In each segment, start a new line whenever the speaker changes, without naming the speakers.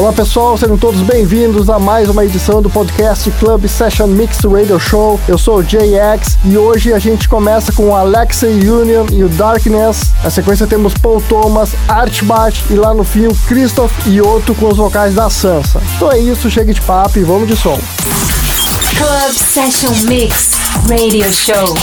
Olá pessoal, sejam todos bem-vindos a mais uma edição do podcast Club Session Mix Radio Show. Eu sou o JX e hoje a gente começa com o Alexei Union e o Darkness. Na sequência temos Paul Thomas, Archbach e lá no fim o Christoph e Otto com os vocais da Sansa. Então é isso, chega de papo e vamos de som.
Club Session Mix Radio Show.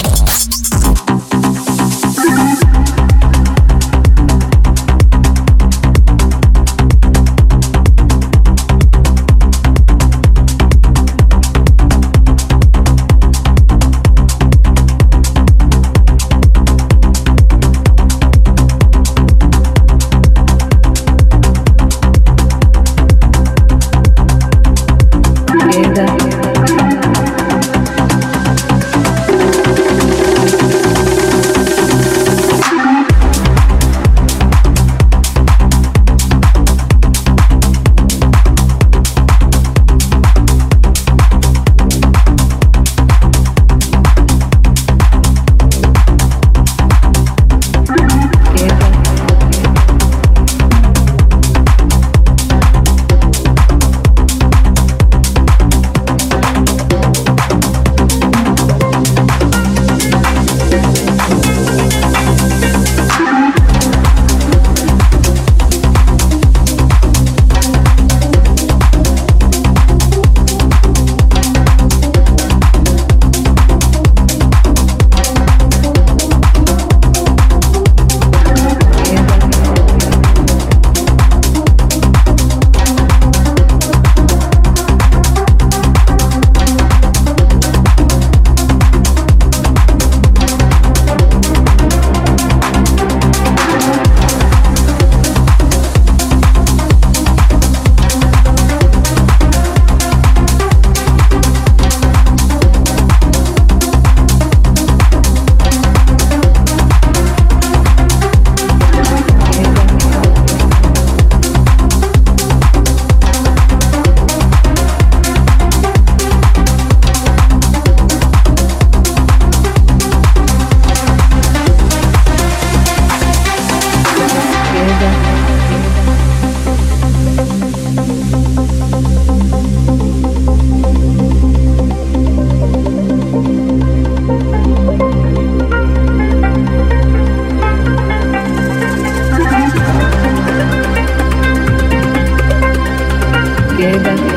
别人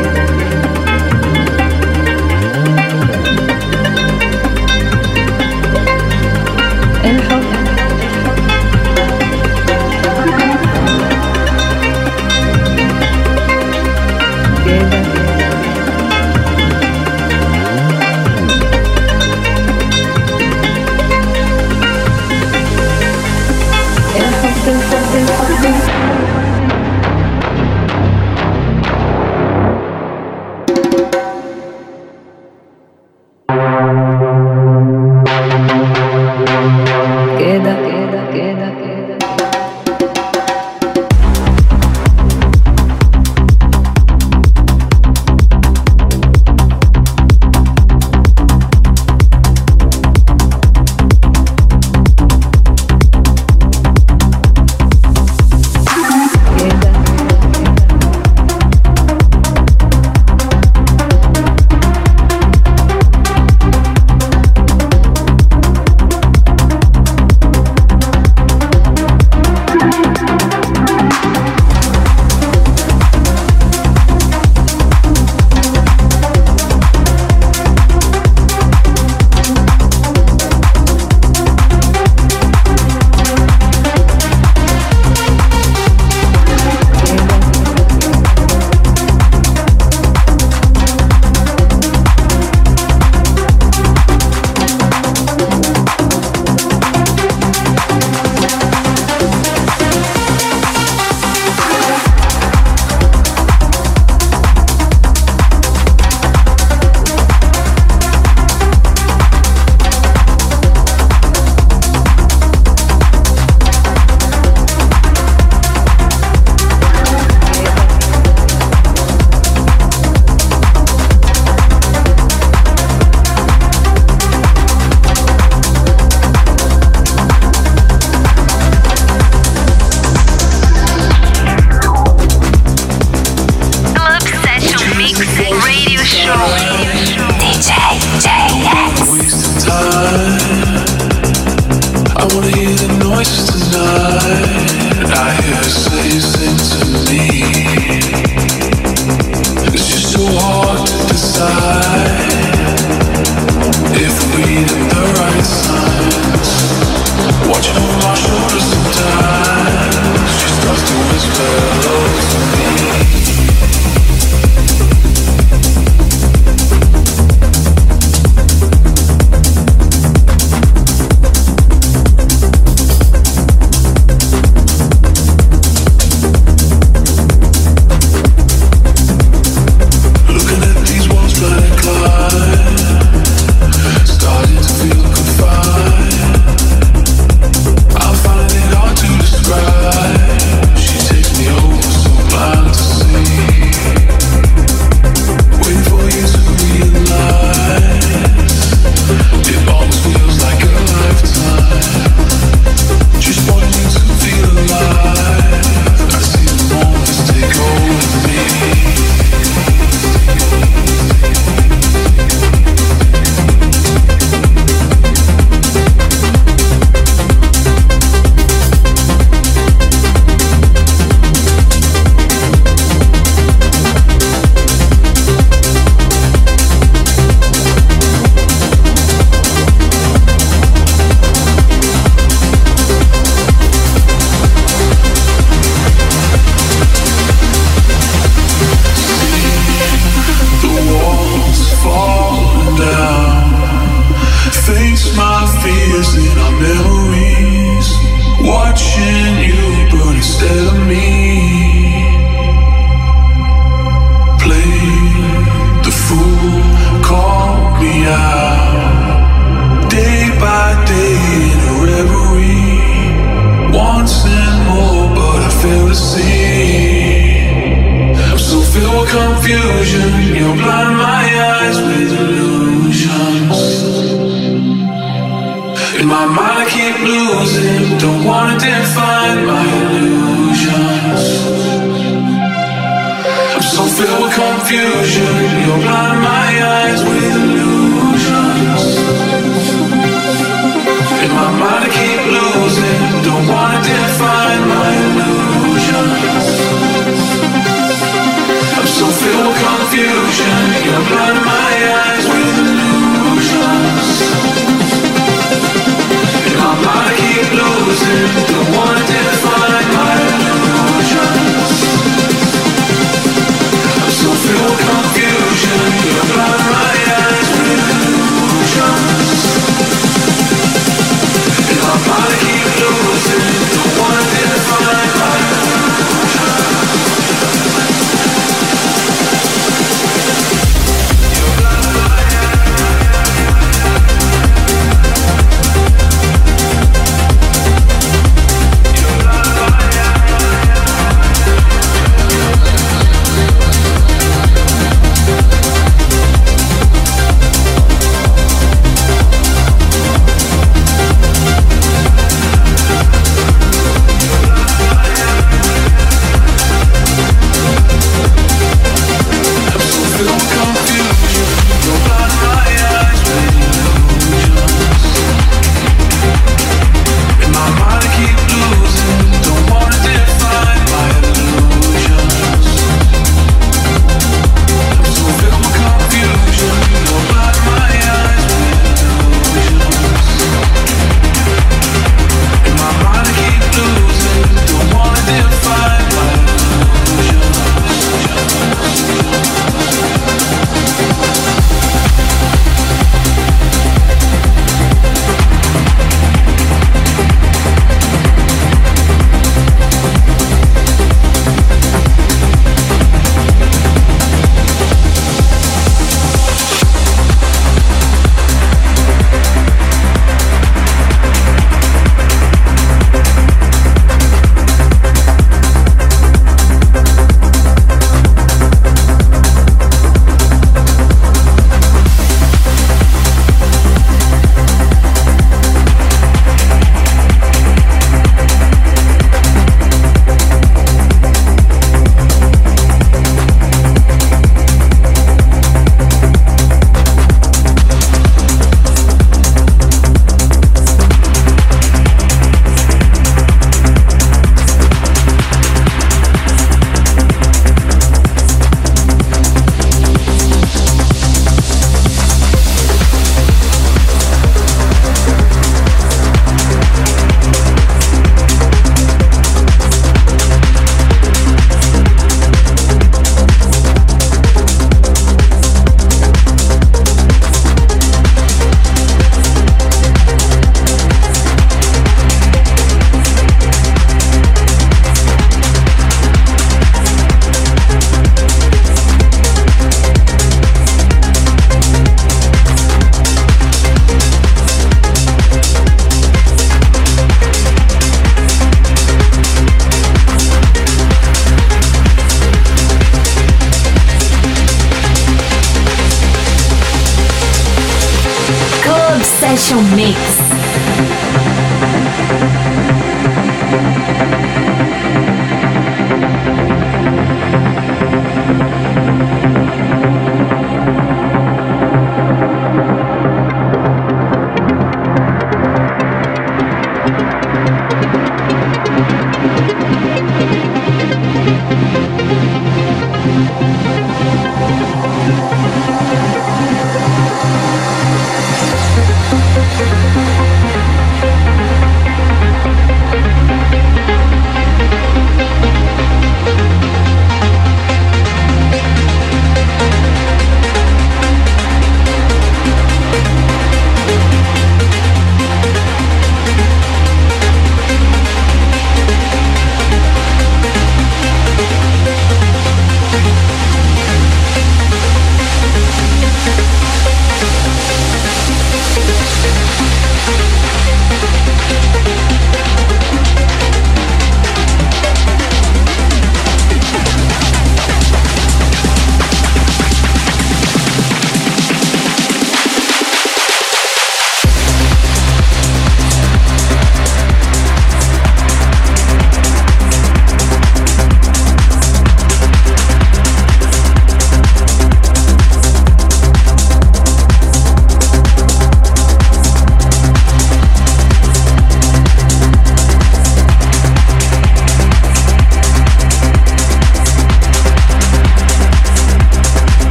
losing the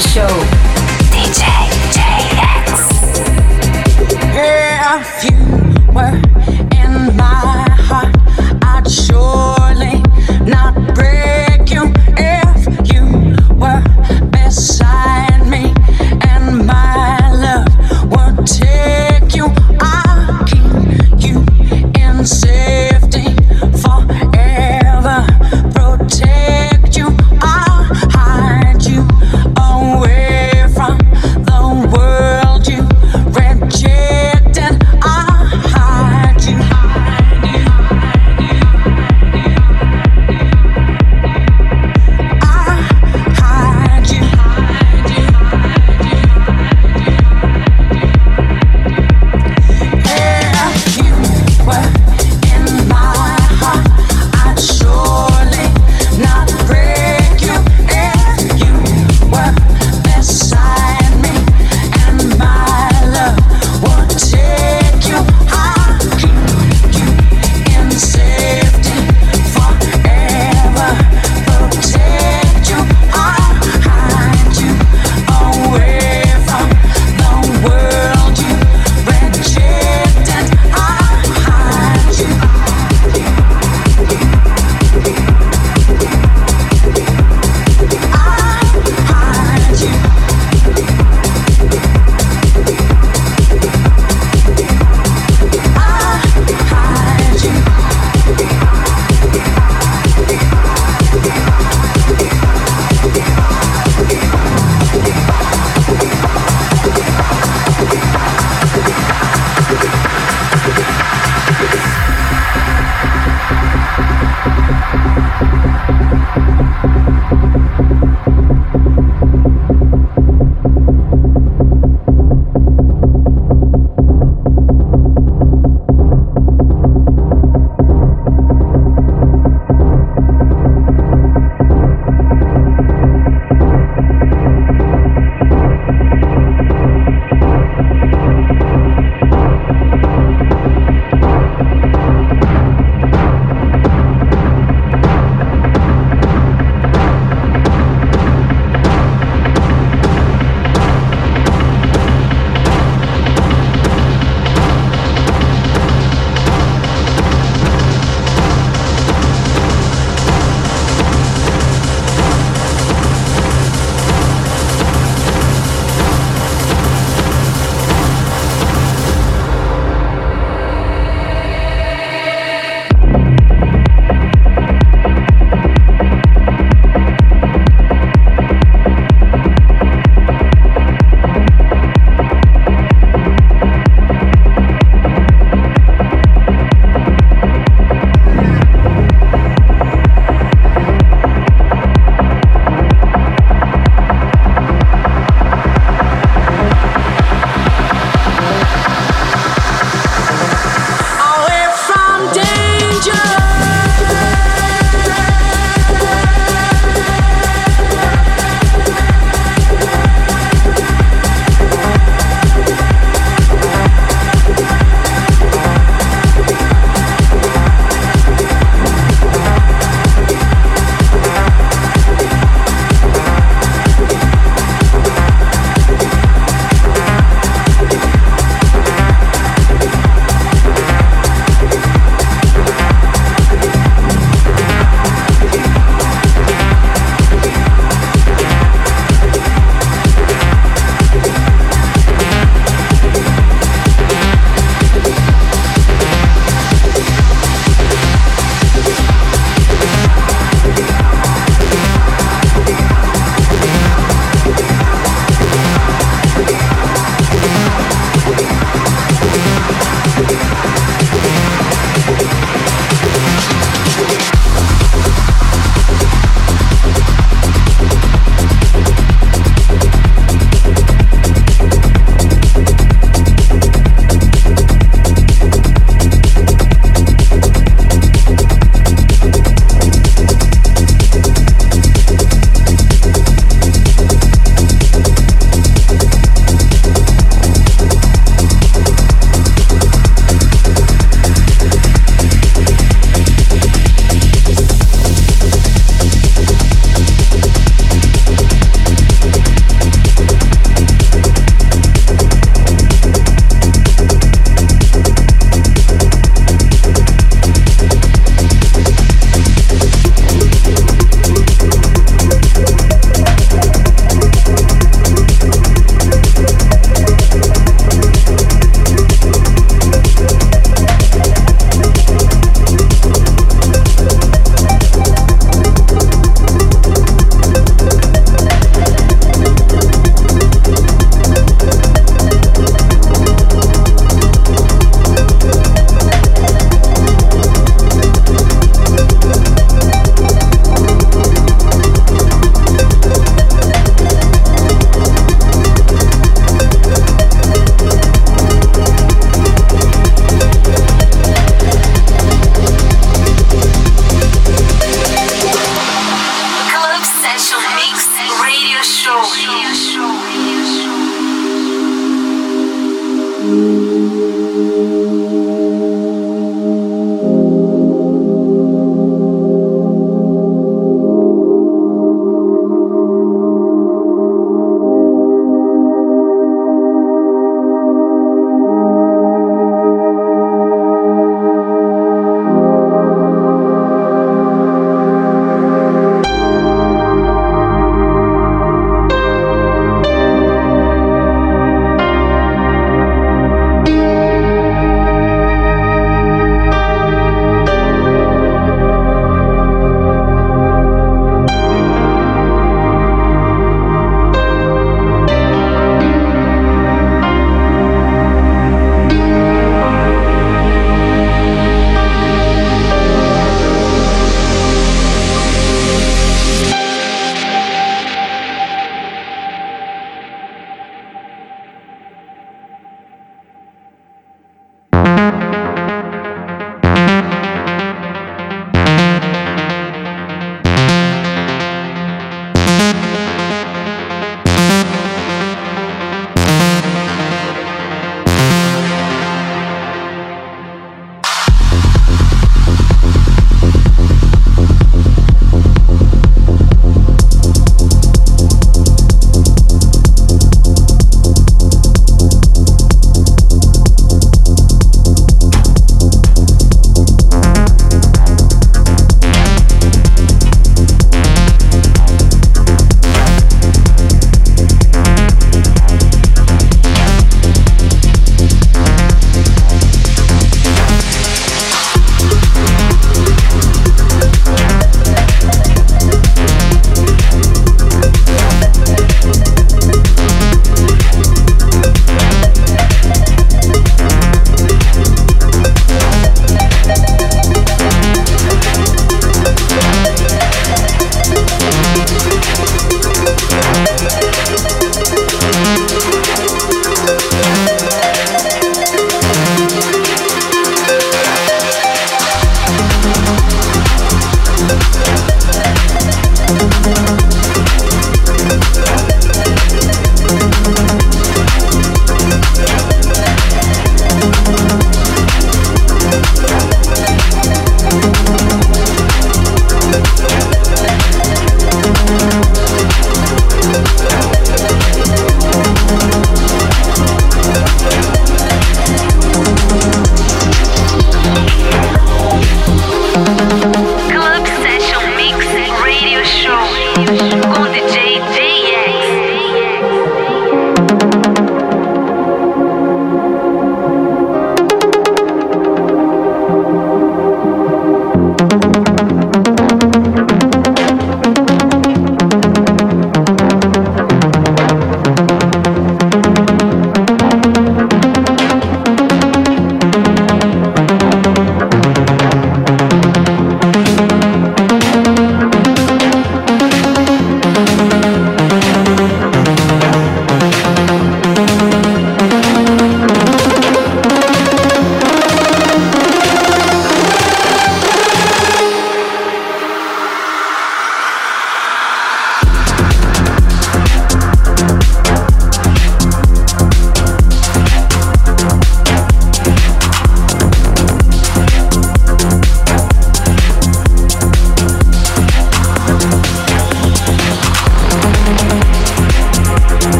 show.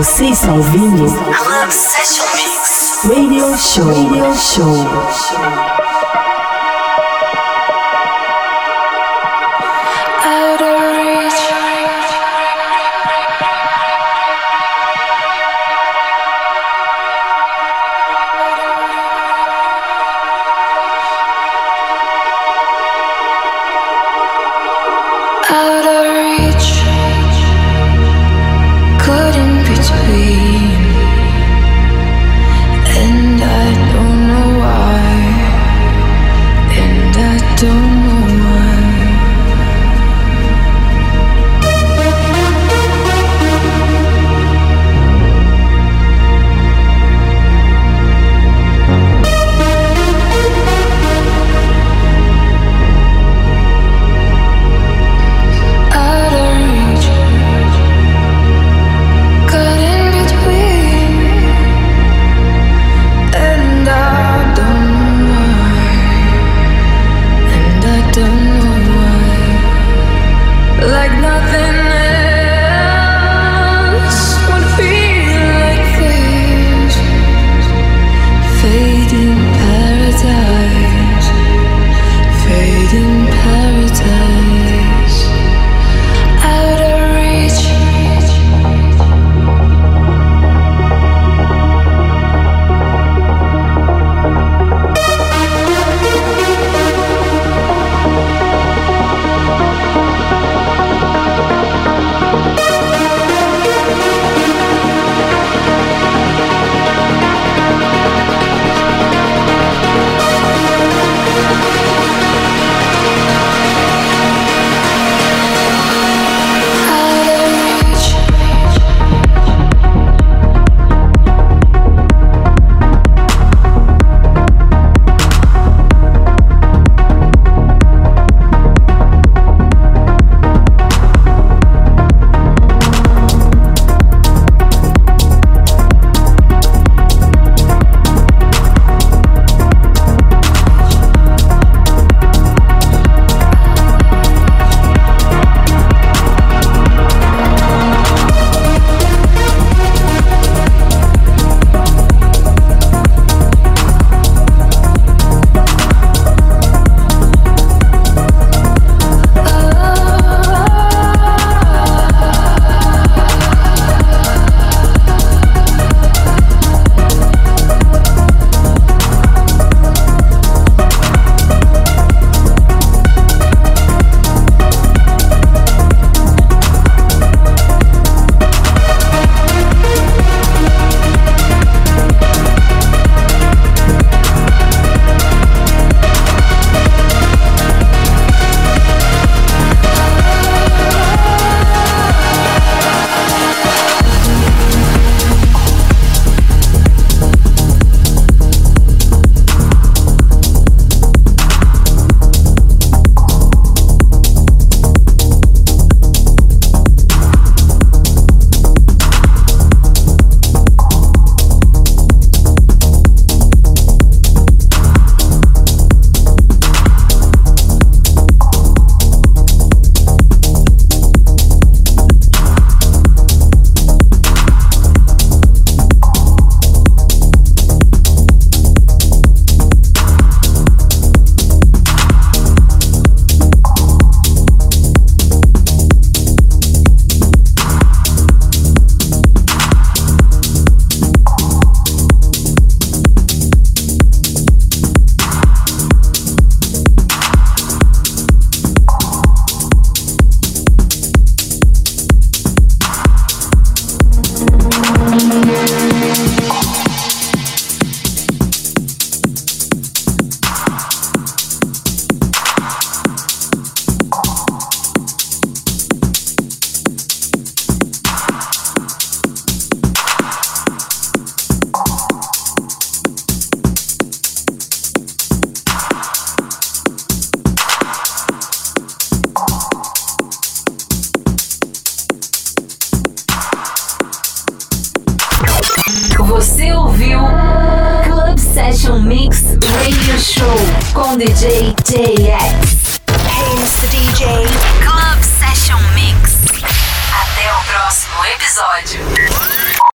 Você está ouvindo?
I
love Session Mix. Radio Show.
Radio Show.